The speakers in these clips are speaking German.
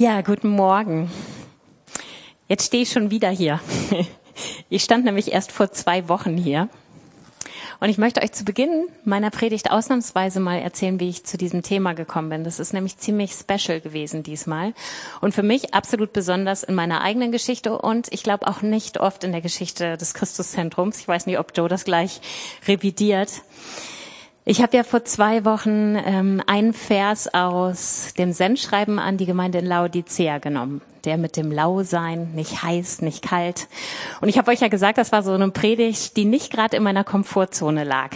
Ja, guten Morgen. Jetzt stehe ich schon wieder hier. Ich stand nämlich erst vor zwei Wochen hier. Und ich möchte euch zu Beginn meiner Predigt ausnahmsweise mal erzählen, wie ich zu diesem Thema gekommen bin. Das ist nämlich ziemlich special gewesen diesmal. Und für mich absolut besonders in meiner eigenen Geschichte und ich glaube auch nicht oft in der Geschichte des Christuszentrums. Ich weiß nicht, ob Joe das gleich revidiert. Ich habe ja vor zwei Wochen ähm, einen Vers aus dem Sendschreiben an die Gemeinde in Laodicea genommen, der mit dem Lausein, nicht heiß, nicht kalt. Und ich habe euch ja gesagt, das war so eine Predigt, die nicht gerade in meiner Komfortzone lag.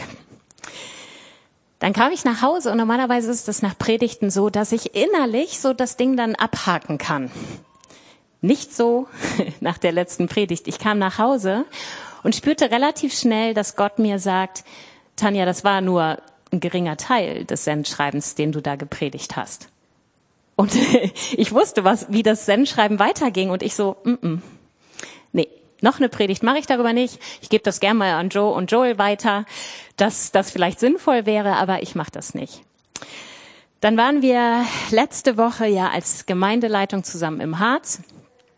Dann kam ich nach Hause und normalerweise ist es nach Predigten so, dass ich innerlich so das Ding dann abhaken kann. Nicht so nach der letzten Predigt. Ich kam nach Hause und spürte relativ schnell, dass Gott mir sagt, Tanja, das war nur ein geringer Teil des Sendschreibens, den du da gepredigt hast. Und ich wusste, was, wie das Sendschreiben weiterging und ich so, mm -mm. nee, noch eine Predigt mache ich darüber nicht. Ich gebe das gerne mal an Joe und Joel weiter, dass das vielleicht sinnvoll wäre, aber ich mache das nicht. Dann waren wir letzte Woche ja als Gemeindeleitung zusammen im Harz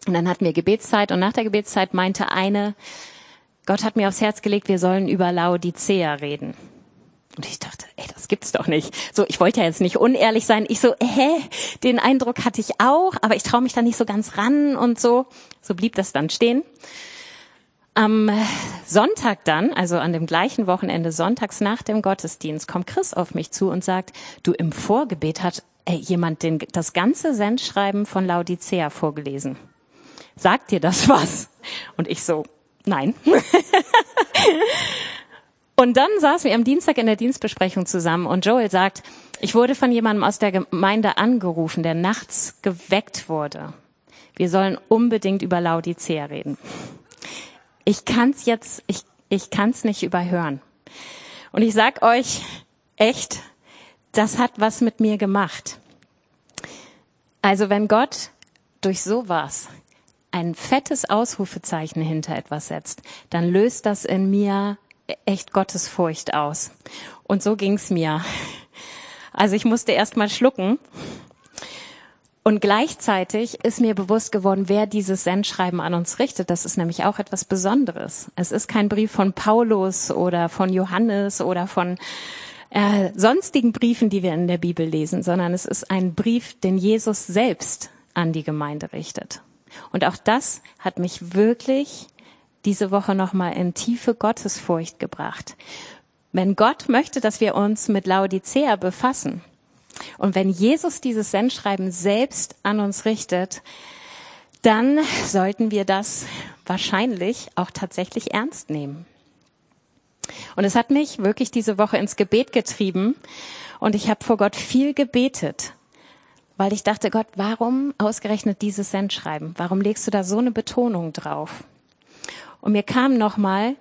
und dann hatten wir Gebetszeit und nach der Gebetszeit meinte eine, Gott hat mir aufs Herz gelegt, wir sollen über Laodicea reden. Und ich dachte, ey, das gibt's doch nicht. So, ich wollte ja jetzt nicht unehrlich sein. Ich so, hä, den Eindruck hatte ich auch, aber ich traue mich da nicht so ganz ran und so. So blieb das dann stehen. Am Sonntag dann, also an dem gleichen Wochenende, sonntags nach dem Gottesdienst, kommt Chris auf mich zu und sagt, du im Vorgebet hat ey, jemand den, das ganze Sendschreiben von Laodicea vorgelesen. Sagt dir das was? Und ich so, Nein. und dann saßen wir am Dienstag in der Dienstbesprechung zusammen und Joel sagt, ich wurde von jemandem aus der Gemeinde angerufen, der nachts geweckt wurde. Wir sollen unbedingt über Laodicea reden. Ich kann's jetzt, ich, ich kann's nicht überhören. Und ich sag euch echt, das hat was mit mir gemacht. Also wenn Gott durch sowas ein fettes Ausrufezeichen hinter etwas setzt, dann löst das in mir echt Gottesfurcht aus. Und so ging's mir. Also ich musste erst mal schlucken. Und gleichzeitig ist mir bewusst geworden, wer dieses Sendschreiben an uns richtet. Das ist nämlich auch etwas Besonderes. Es ist kein Brief von Paulus oder von Johannes oder von äh, sonstigen Briefen, die wir in der Bibel lesen, sondern es ist ein Brief, den Jesus selbst an die Gemeinde richtet. Und auch das hat mich wirklich diese Woche nochmal in tiefe Gottesfurcht gebracht. Wenn Gott möchte, dass wir uns mit Laodicea befassen und wenn Jesus dieses Sendschreiben selbst an uns richtet, dann sollten wir das wahrscheinlich auch tatsächlich ernst nehmen. Und es hat mich wirklich diese Woche ins Gebet getrieben und ich habe vor Gott viel gebetet weil ich dachte, Gott, warum ausgerechnet dieses Sendschreiben? Warum legst du da so eine Betonung drauf? Und mir kam nochmal,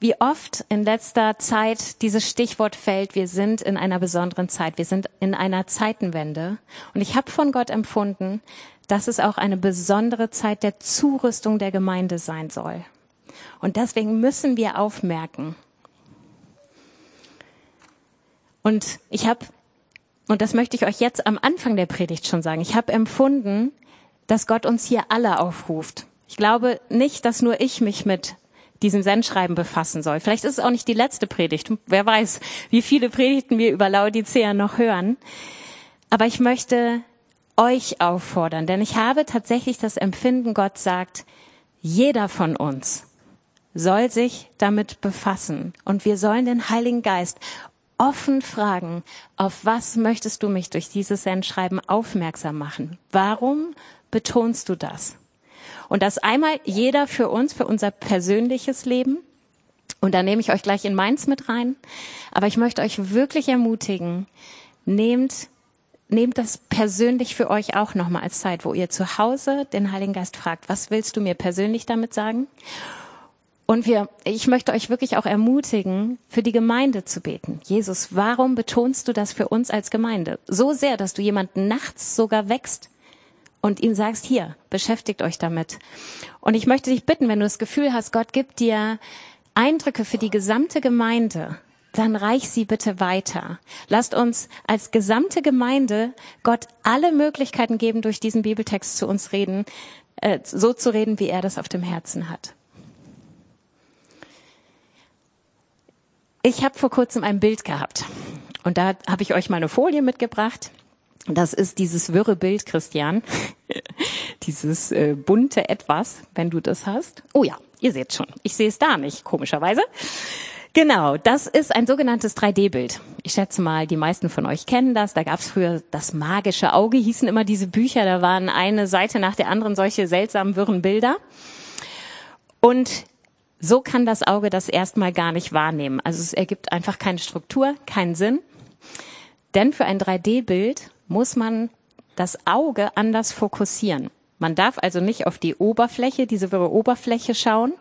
wie oft in letzter Zeit dieses Stichwort fällt, wir sind in einer besonderen Zeit, wir sind in einer Zeitenwende. Und ich habe von Gott empfunden, dass es auch eine besondere Zeit der Zurüstung der Gemeinde sein soll. Und deswegen müssen wir aufmerken. Und ich habe und das möchte ich euch jetzt am Anfang der Predigt schon sagen, ich habe empfunden, dass Gott uns hier alle aufruft. Ich glaube nicht, dass nur ich mich mit diesem Sendschreiben befassen soll. Vielleicht ist es auch nicht die letzte Predigt. Wer weiß, wie viele Predigten wir über Laodicea noch hören. Aber ich möchte euch auffordern, denn ich habe tatsächlich das Empfinden, Gott sagt, jeder von uns soll sich damit befassen und wir sollen den Heiligen Geist offen fragen, auf was möchtest du mich durch dieses Sendschreiben aufmerksam machen? Warum betonst du das? Und das einmal jeder für uns, für unser persönliches Leben. Und da nehme ich euch gleich in meins mit rein. Aber ich möchte euch wirklich ermutigen, nehmt, nehmt das persönlich für euch auch nochmal als Zeit, wo ihr zu Hause den Heiligen Geist fragt, was willst du mir persönlich damit sagen? Und wir, ich möchte euch wirklich auch ermutigen, für die Gemeinde zu beten. Jesus, warum betonst du das für uns als Gemeinde? So sehr, dass du jemanden nachts sogar wächst und ihm sagst, hier, beschäftigt euch damit. Und ich möchte dich bitten, wenn du das Gefühl hast, Gott gibt dir Eindrücke für die gesamte Gemeinde, dann reich sie bitte weiter. Lasst uns als gesamte Gemeinde Gott alle Möglichkeiten geben, durch diesen Bibeltext zu uns reden, äh, so zu reden, wie er das auf dem Herzen hat. Ich habe vor kurzem ein Bild gehabt und da habe ich euch mal eine Folie mitgebracht. Das ist dieses wirre Bild, Christian. dieses äh, bunte Etwas, wenn du das hast. Oh ja, ihr seht schon. Ich sehe es da nicht, komischerweise. Genau, das ist ein sogenanntes 3D-Bild. Ich schätze mal, die meisten von euch kennen das. Da gab es früher das magische Auge, hießen immer diese Bücher. Da waren eine Seite nach der anderen solche seltsamen, wirren Bilder. Und so kann das Auge das erstmal gar nicht wahrnehmen. Also es ergibt einfach keine Struktur, keinen Sinn. Denn für ein 3D-Bild muss man das Auge anders fokussieren. Man darf also nicht auf die Oberfläche, diese wirre Oberfläche schauen,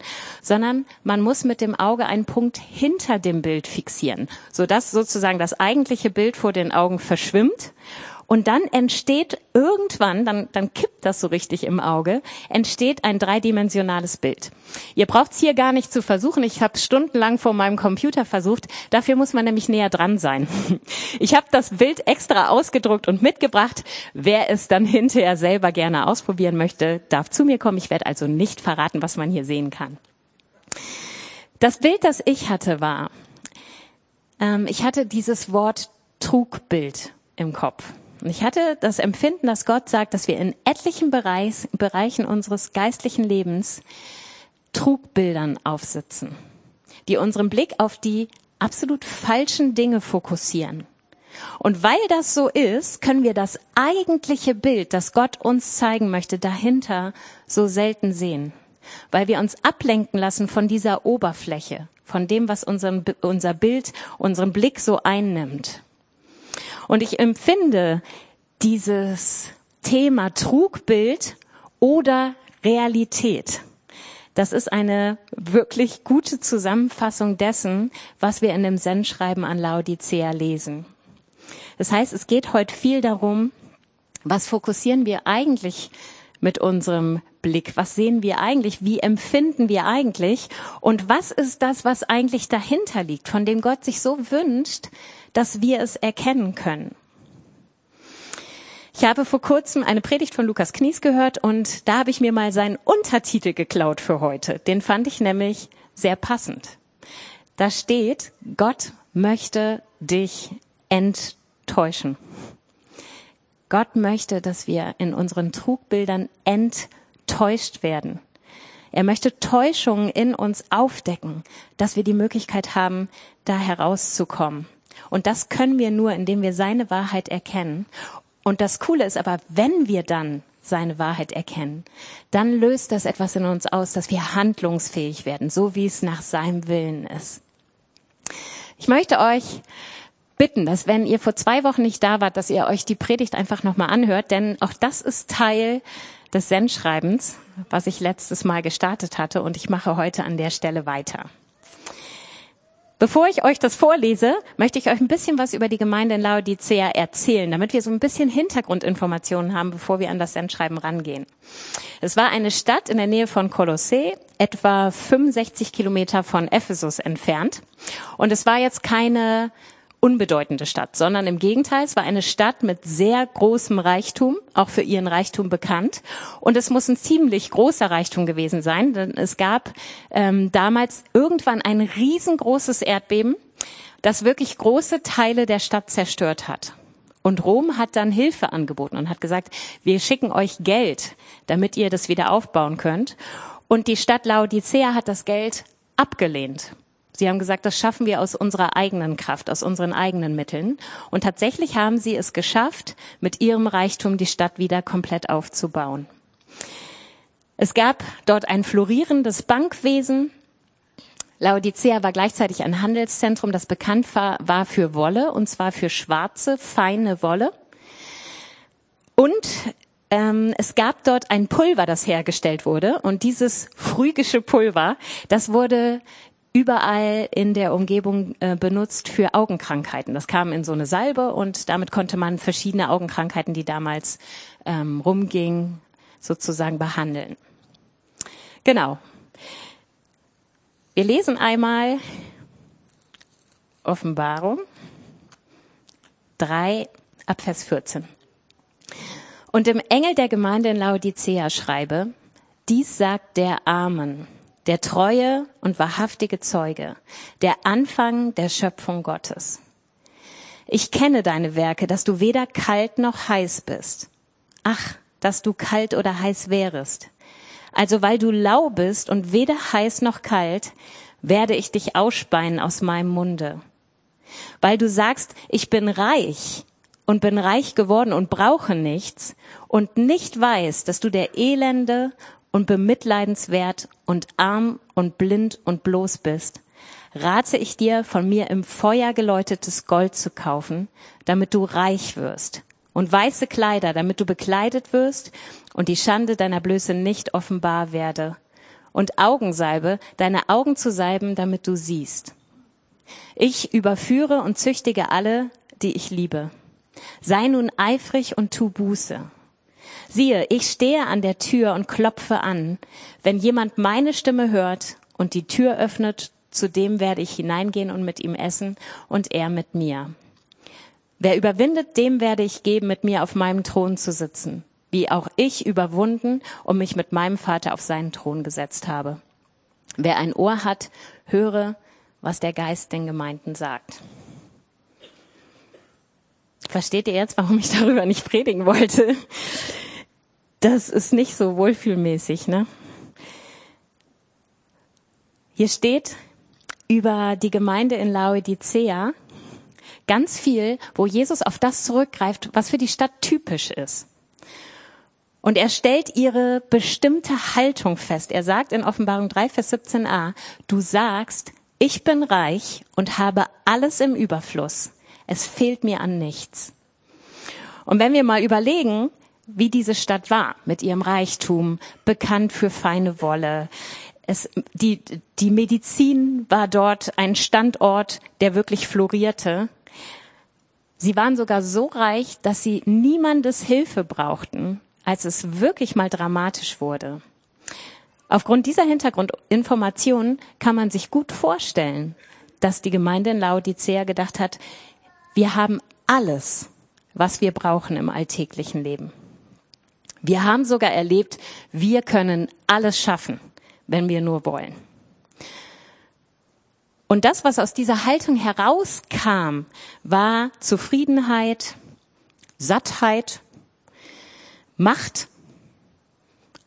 sondern man muss mit dem Auge einen Punkt hinter dem Bild fixieren, sodass sozusagen das eigentliche Bild vor den Augen verschwimmt und dann entsteht irgendwann, dann, dann kippt das so richtig im Auge, entsteht ein dreidimensionales Bild. Ihr braucht's hier gar nicht zu versuchen. Ich habe stundenlang vor meinem Computer versucht. Dafür muss man nämlich näher dran sein. Ich habe das Bild extra ausgedruckt und mitgebracht. Wer es dann hinterher selber gerne ausprobieren möchte, darf zu mir kommen. Ich werde also nicht verraten, was man hier sehen kann. Das Bild, das ich hatte, war, ähm, ich hatte dieses Wort Trugbild im Kopf. Und ich hatte das Empfinden, dass Gott sagt, dass wir in etlichen Bereich, Bereichen unseres geistlichen Lebens Trugbildern aufsitzen, die unseren Blick auf die absolut falschen Dinge fokussieren. Und weil das so ist, können wir das eigentliche Bild, das Gott uns zeigen möchte, dahinter so selten sehen. Weil wir uns ablenken lassen von dieser Oberfläche, von dem, was unseren, unser Bild, unseren Blick so einnimmt. Und ich empfinde dieses Thema Trugbild oder Realität. Das ist eine wirklich gute Zusammenfassung dessen, was wir in dem Sendschreiben an Laodicea lesen. Das heißt, es geht heute viel darum, was fokussieren wir eigentlich mit unserem Blick? Was sehen wir eigentlich? Wie empfinden wir eigentlich? Und was ist das, was eigentlich dahinter liegt, von dem Gott sich so wünscht, dass wir es erkennen können? Ich habe vor kurzem eine Predigt von Lukas Knies gehört und da habe ich mir mal seinen Untertitel geklaut für heute. Den fand ich nämlich sehr passend. Da steht, Gott möchte dich enttäuschen. Gott möchte, dass wir in unseren Trugbildern enttäuscht werden. Er möchte Täuschungen in uns aufdecken, dass wir die Möglichkeit haben, da herauszukommen. Und das können wir nur, indem wir seine Wahrheit erkennen und das Coole ist aber, wenn wir dann seine Wahrheit erkennen, dann löst das etwas in uns aus, dass wir handlungsfähig werden, so wie es nach seinem Willen ist. Ich möchte euch bitten, dass wenn ihr vor zwei Wochen nicht da wart, dass ihr euch die Predigt einfach nochmal anhört, denn auch das ist Teil des Sendschreibens, was ich letztes Mal gestartet hatte und ich mache heute an der Stelle weiter. Bevor ich euch das vorlese, möchte ich euch ein bisschen was über die Gemeinde in Laodicea erzählen, damit wir so ein bisschen Hintergrundinformationen haben, bevor wir an das Sendschreiben rangehen. Es war eine Stadt in der Nähe von Kolossee, etwa 65 Kilometer von Ephesus entfernt. Und es war jetzt keine unbedeutende Stadt, sondern im Gegenteil, es war eine Stadt mit sehr großem Reichtum, auch für ihren Reichtum bekannt. Und es muss ein ziemlich großer Reichtum gewesen sein, denn es gab ähm, damals irgendwann ein riesengroßes Erdbeben, das wirklich große Teile der Stadt zerstört hat. Und Rom hat dann Hilfe angeboten und hat gesagt, wir schicken euch Geld, damit ihr das wieder aufbauen könnt. Und die Stadt Laodicea hat das Geld abgelehnt. Sie haben gesagt, das schaffen wir aus unserer eigenen Kraft, aus unseren eigenen Mitteln. Und tatsächlich haben sie es geschafft, mit ihrem Reichtum die Stadt wieder komplett aufzubauen. Es gab dort ein florierendes Bankwesen. Laodicea war gleichzeitig ein Handelszentrum, das bekannt war, war für Wolle, und zwar für schwarze, feine Wolle. Und ähm, es gab dort ein Pulver, das hergestellt wurde. Und dieses phrygische Pulver, das wurde überall in der Umgebung äh, benutzt für Augenkrankheiten. Das kam in so eine Salbe und damit konnte man verschiedene Augenkrankheiten, die damals ähm, rumgingen, sozusagen behandeln. Genau. Wir lesen einmal Offenbarung 3 ab Vers 14. Und dem Engel der Gemeinde in Laodicea schreibe, dies sagt der Amen, der treue und wahrhaftige Zeuge, der Anfang der Schöpfung Gottes. Ich kenne deine Werke, dass du weder kalt noch heiß bist. Ach, dass du kalt oder heiß wärest. Also weil du lau bist und weder heiß noch kalt, werde ich dich ausspeien aus meinem Munde. Weil du sagst, ich bin reich und bin reich geworden und brauche nichts und nicht weiß, dass du der Elende und bemitleidenswert und arm und blind und bloß bist, rate ich dir, von mir im Feuer geläutetes Gold zu kaufen, damit du reich wirst, und weiße Kleider, damit du bekleidet wirst und die Schande deiner Blöße nicht offenbar werde, und Augensalbe, deine Augen zu salben, damit du siehst. Ich überführe und züchtige alle, die ich liebe. Sei nun eifrig und tu Buße. Siehe, ich stehe an der Tür und klopfe an. Wenn jemand meine Stimme hört und die Tür öffnet, zu dem werde ich hineingehen und mit ihm essen und er mit mir. Wer überwindet, dem werde ich geben, mit mir auf meinem Thron zu sitzen, wie auch ich überwunden und mich mit meinem Vater auf seinen Thron gesetzt habe. Wer ein Ohr hat, höre, was der Geist den Gemeinden sagt. Versteht ihr jetzt, warum ich darüber nicht predigen wollte? Das ist nicht so wohlfühlmäßig, ne? Hier steht über die Gemeinde in Laodicea ganz viel, wo Jesus auf das zurückgreift, was für die Stadt typisch ist. Und er stellt ihre bestimmte Haltung fest. Er sagt in Offenbarung 3, Vers 17a, du sagst, ich bin reich und habe alles im Überfluss. Es fehlt mir an nichts. Und wenn wir mal überlegen, wie diese Stadt war mit ihrem Reichtum, bekannt für feine Wolle. Es, die, die Medizin war dort ein Standort, der wirklich florierte. Sie waren sogar so reich, dass sie niemandes Hilfe brauchten, als es wirklich mal dramatisch wurde. Aufgrund dieser Hintergrundinformationen kann man sich gut vorstellen, dass die Gemeinde in Laodicea gedacht hat, wir haben alles, was wir brauchen im alltäglichen Leben. Wir haben sogar erlebt, wir können alles schaffen, wenn wir nur wollen. Und das, was aus dieser Haltung herauskam, war Zufriedenheit, Sattheit, Macht,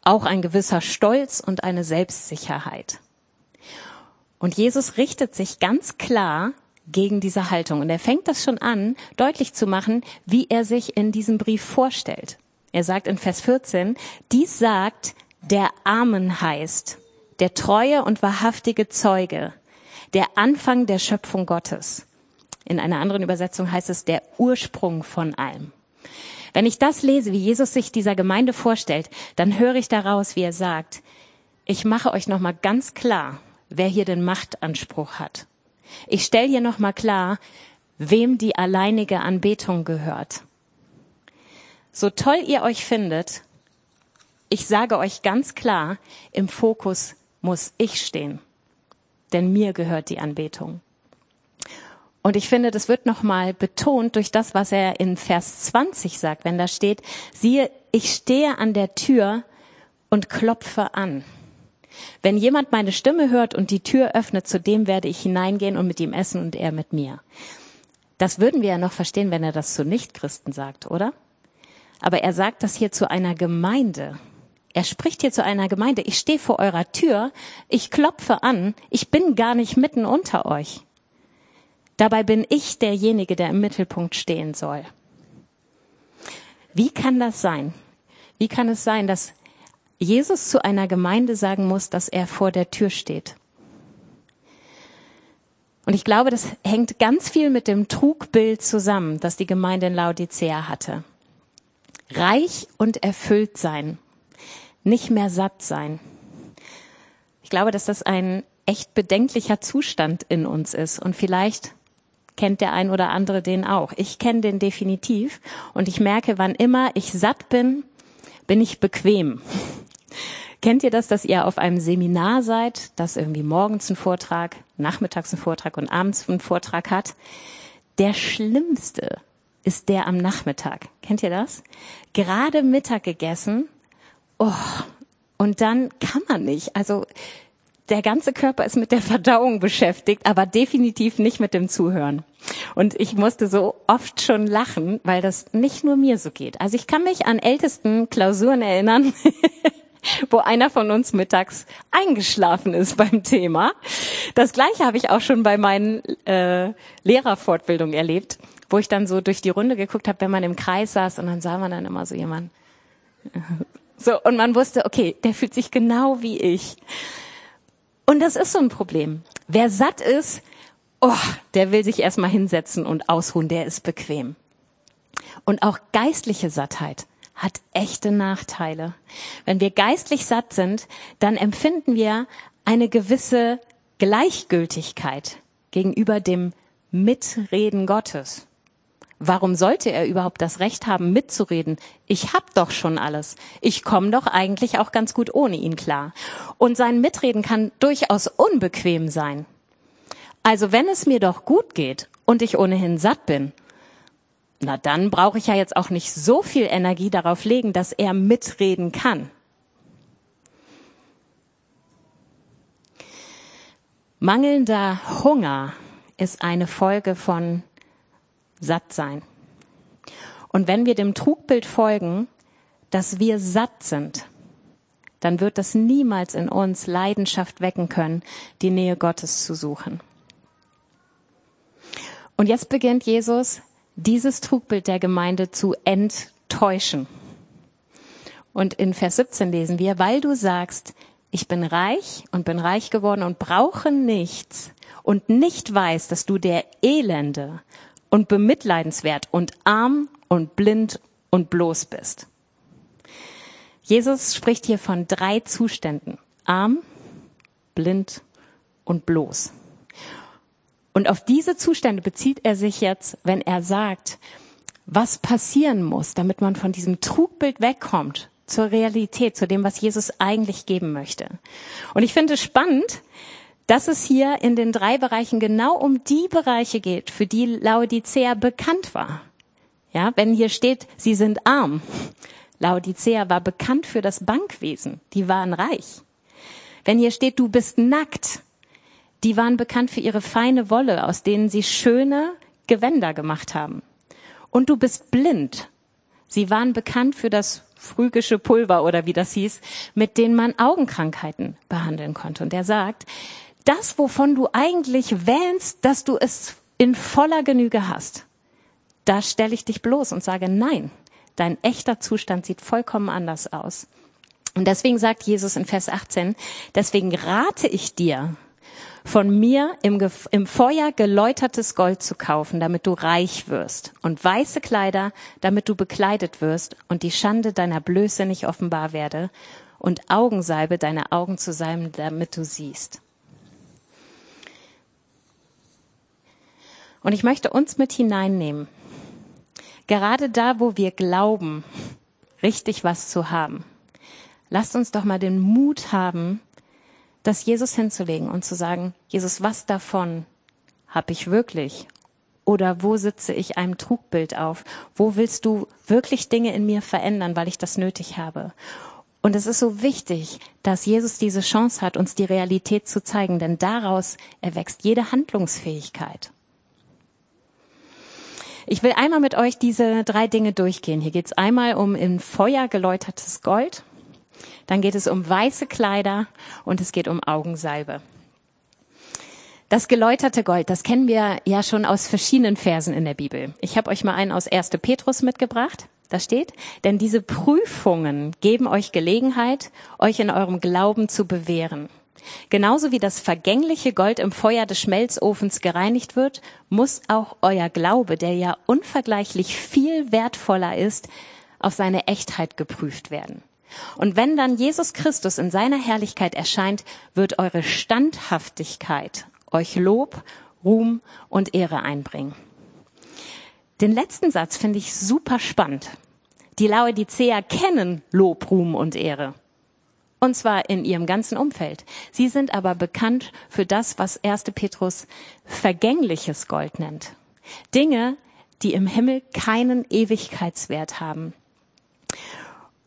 auch ein gewisser Stolz und eine Selbstsicherheit. Und Jesus richtet sich ganz klar gegen diese Haltung. Und er fängt das schon an, deutlich zu machen, wie er sich in diesem Brief vorstellt. Er sagt in Vers 14, dies sagt, der Amen heißt, der treue und wahrhaftige Zeuge, der Anfang der Schöpfung Gottes. In einer anderen Übersetzung heißt es der Ursprung von allem. Wenn ich das lese, wie Jesus sich dieser Gemeinde vorstellt, dann höre ich daraus, wie er sagt, ich mache euch nochmal ganz klar, wer hier den Machtanspruch hat. Ich stelle hier nochmal klar, wem die alleinige Anbetung gehört. So toll ihr euch findet, ich sage euch ganz klar, im Fokus muss ich stehen, denn mir gehört die Anbetung. Und ich finde, das wird nochmal betont durch das, was er in Vers 20 sagt, wenn da steht, siehe, ich stehe an der Tür und klopfe an. Wenn jemand meine Stimme hört und die Tür öffnet, zu dem werde ich hineingehen und mit ihm essen und er mit mir. Das würden wir ja noch verstehen, wenn er das zu Nichtchristen sagt, oder? Aber er sagt das hier zu einer Gemeinde. Er spricht hier zu einer Gemeinde. Ich stehe vor eurer Tür, ich klopfe an, ich bin gar nicht mitten unter euch. Dabei bin ich derjenige, der im Mittelpunkt stehen soll. Wie kann das sein? Wie kann es sein, dass Jesus zu einer Gemeinde sagen muss, dass er vor der Tür steht? Und ich glaube, das hängt ganz viel mit dem Trugbild zusammen, das die Gemeinde in Laodicea hatte reich und erfüllt sein, nicht mehr satt sein. Ich glaube, dass das ein echt bedenklicher Zustand in uns ist und vielleicht kennt der ein oder andere den auch. Ich kenne den definitiv und ich merke, wann immer ich satt bin, bin ich bequem. Kennt ihr das, dass ihr auf einem Seminar seid, das irgendwie morgens einen Vortrag, nachmittags einen Vortrag und abends einen Vortrag hat? Der schlimmste ist der am Nachmittag. Kennt ihr das? Gerade Mittag gegessen. Oh, und dann kann man nicht. Also der ganze Körper ist mit der Verdauung beschäftigt, aber definitiv nicht mit dem Zuhören. Und ich musste so oft schon lachen, weil das nicht nur mir so geht. Also ich kann mich an ältesten Klausuren erinnern, wo einer von uns mittags eingeschlafen ist beim Thema. Das gleiche habe ich auch schon bei meinen äh, Lehrerfortbildungen erlebt, wo ich dann so durch die Runde geguckt habe, wenn man im Kreis saß und dann sah man dann immer so jemand. So, und man wusste, okay, der fühlt sich genau wie ich. Und das ist so ein Problem. Wer satt ist, oh, der will sich erstmal hinsetzen und ausruhen, der ist bequem. Und auch geistliche Sattheit hat echte Nachteile. Wenn wir geistlich satt sind, dann empfinden wir eine gewisse Gleichgültigkeit gegenüber dem Mitreden Gottes. Warum sollte er überhaupt das Recht haben, mitzureden? Ich hab doch schon alles. Ich komme doch eigentlich auch ganz gut ohne ihn klar. Und sein Mitreden kann durchaus unbequem sein. Also wenn es mir doch gut geht und ich ohnehin satt bin, na dann brauche ich ja jetzt auch nicht so viel Energie darauf legen, dass er mitreden kann. Mangelnder Hunger ist eine Folge von satt sein. Und wenn wir dem Trugbild folgen, dass wir satt sind, dann wird das niemals in uns Leidenschaft wecken können, die Nähe Gottes zu suchen. Und jetzt beginnt Jesus, dieses Trugbild der Gemeinde zu enttäuschen. Und in Vers 17 lesen wir, weil du sagst, ich bin reich und bin reich geworden und brauche nichts und nicht weiß, dass du der Elende und bemitleidenswert und arm und blind und bloß bist. Jesus spricht hier von drei Zuständen. Arm, blind und bloß. Und auf diese Zustände bezieht er sich jetzt, wenn er sagt, was passieren muss, damit man von diesem Trugbild wegkommt zur Realität, zu dem, was Jesus eigentlich geben möchte. Und ich finde es spannend, dass es hier in den drei Bereichen genau um die Bereiche geht, für die Laodicea bekannt war. Ja, wenn hier steht, sie sind arm. Laodicea war bekannt für das Bankwesen. Die waren reich. Wenn hier steht, du bist nackt. Die waren bekannt für ihre feine Wolle, aus denen sie schöne Gewänder gemacht haben. Und du bist blind. Sie waren bekannt für das phrygische Pulver oder wie das hieß, mit denen man Augenkrankheiten behandeln konnte. Und er sagt, das, wovon du eigentlich wähnst, dass du es in voller Genüge hast, da stelle ich dich bloß und sage, nein, dein echter Zustand sieht vollkommen anders aus. Und deswegen sagt Jesus in Vers 18, deswegen rate ich dir, von mir im, im Feuer geläutertes Gold zu kaufen, damit du reich wirst, und weiße Kleider, damit du bekleidet wirst und die Schande deiner Blöße nicht offenbar werde, und Augensalbe deine Augen zu sein, damit du siehst. Und ich möchte uns mit hineinnehmen. Gerade da, wo wir glauben, richtig was zu haben. Lasst uns doch mal den Mut haben, das Jesus hinzulegen und zu sagen, Jesus, was davon habe ich wirklich? Oder wo sitze ich einem Trugbild auf? Wo willst du wirklich Dinge in mir verändern, weil ich das nötig habe? Und es ist so wichtig, dass Jesus diese Chance hat, uns die Realität zu zeigen, denn daraus erwächst jede Handlungsfähigkeit. Ich will einmal mit euch diese drei Dinge durchgehen. Hier geht es einmal um in Feuer geläutertes Gold, dann geht es um weiße Kleider und es geht um Augensalbe. Das geläuterte Gold, das kennen wir ja schon aus verschiedenen Versen in der Bibel. Ich habe euch mal einen aus 1. Petrus mitgebracht. Da steht, denn diese Prüfungen geben euch Gelegenheit, euch in eurem Glauben zu bewähren. Genauso wie das vergängliche Gold im Feuer des Schmelzofens gereinigt wird, muss auch euer Glaube, der ja unvergleichlich viel wertvoller ist, auf seine Echtheit geprüft werden. Und wenn dann Jesus Christus in seiner Herrlichkeit erscheint, wird eure Standhaftigkeit euch Lob, Ruhm und Ehre einbringen. Den letzten Satz finde ich super spannend. Die Laodiceer kennen Lob, Ruhm und Ehre. Und zwar in ihrem ganzen Umfeld. Sie sind aber bekannt für das, was 1. Petrus vergängliches Gold nennt. Dinge, die im Himmel keinen Ewigkeitswert haben.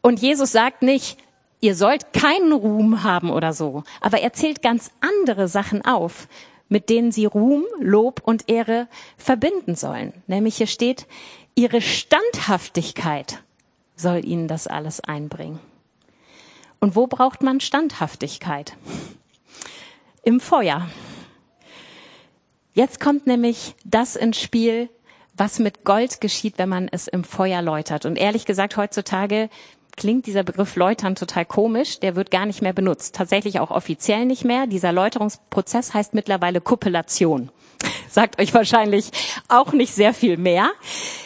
Und Jesus sagt nicht, ihr sollt keinen Ruhm haben oder so, aber er zählt ganz andere Sachen auf, mit denen sie Ruhm, Lob und Ehre verbinden sollen. Nämlich hier steht, ihre Standhaftigkeit soll ihnen das alles einbringen. Und wo braucht man Standhaftigkeit? Im Feuer. Jetzt kommt nämlich das ins Spiel, was mit Gold geschieht, wenn man es im Feuer läutert. Und ehrlich gesagt, heutzutage klingt dieser Begriff Läutern total komisch. Der wird gar nicht mehr benutzt. Tatsächlich auch offiziell nicht mehr. Dieser Läuterungsprozess heißt mittlerweile Kuppelation. Sagt euch wahrscheinlich auch nicht sehr viel mehr.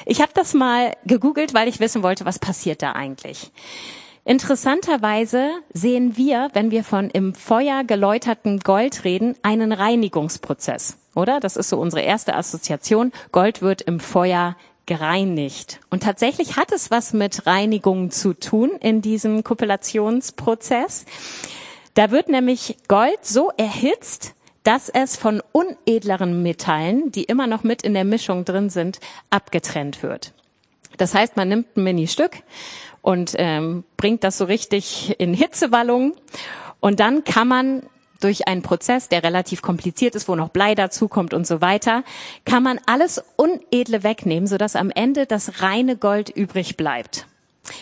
Ich habe das mal gegoogelt, weil ich wissen wollte, was passiert da eigentlich. Interessanterweise sehen wir, wenn wir von im Feuer geläuterten Gold reden, einen Reinigungsprozess, oder? Das ist so unsere erste Assoziation. Gold wird im Feuer gereinigt. Und tatsächlich hat es was mit Reinigung zu tun in diesem Kuppelationsprozess. Da wird nämlich Gold so erhitzt, dass es von unedleren Metallen, die immer noch mit in der Mischung drin sind, abgetrennt wird. Das heißt, man nimmt ein Mini-Stück und ähm, bringt das so richtig in Hitzewallung. Und dann kann man durch einen Prozess, der relativ kompliziert ist, wo noch Blei dazukommt und so weiter, kann man alles Unedle wegnehmen, sodass am Ende das reine Gold übrig bleibt.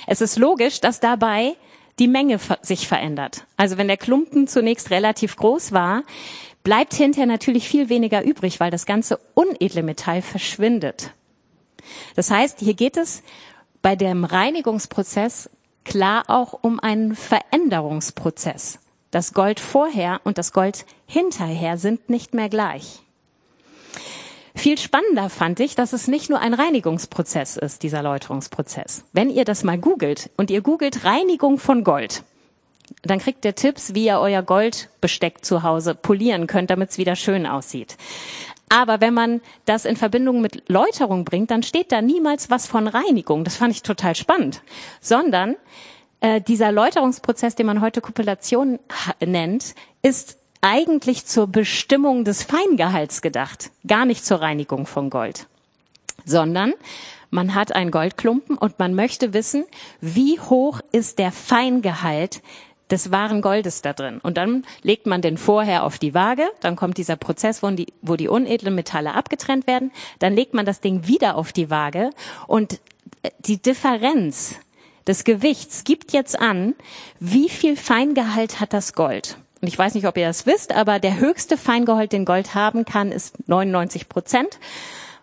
Es ist logisch, dass dabei die Menge sich verändert. Also wenn der Klumpen zunächst relativ groß war, bleibt hinterher natürlich viel weniger übrig, weil das ganze unedle Metall verschwindet. Das heißt, hier geht es bei dem Reinigungsprozess klar auch um einen Veränderungsprozess. Das Gold vorher und das Gold hinterher sind nicht mehr gleich. Viel spannender fand ich, dass es nicht nur ein Reinigungsprozess ist, dieser Läuterungsprozess. Wenn ihr das mal googelt und ihr googelt Reinigung von Gold, dann kriegt ihr Tipps, wie ihr euer Goldbesteck zu Hause polieren könnt, damit es wieder schön aussieht. Aber wenn man das in Verbindung mit Läuterung bringt, dann steht da niemals was von Reinigung. Das fand ich total spannend. Sondern äh, dieser Läuterungsprozess, den man heute Kupulation nennt, ist eigentlich zur Bestimmung des Feingehalts gedacht, gar nicht zur Reinigung von Gold, sondern man hat einen Goldklumpen und man möchte wissen, wie hoch ist der Feingehalt des wahren Goldes da drin. Und dann legt man den vorher auf die Waage, dann kommt dieser Prozess, wo die, wo die unedlen Metalle abgetrennt werden, dann legt man das Ding wieder auf die Waage und äh, die Differenz des Gewichts gibt jetzt an, wie viel Feingehalt hat das Gold. Und ich weiß nicht, ob ihr das wisst, aber der höchste Feingehalt, den Gold haben kann, ist 99 Prozent.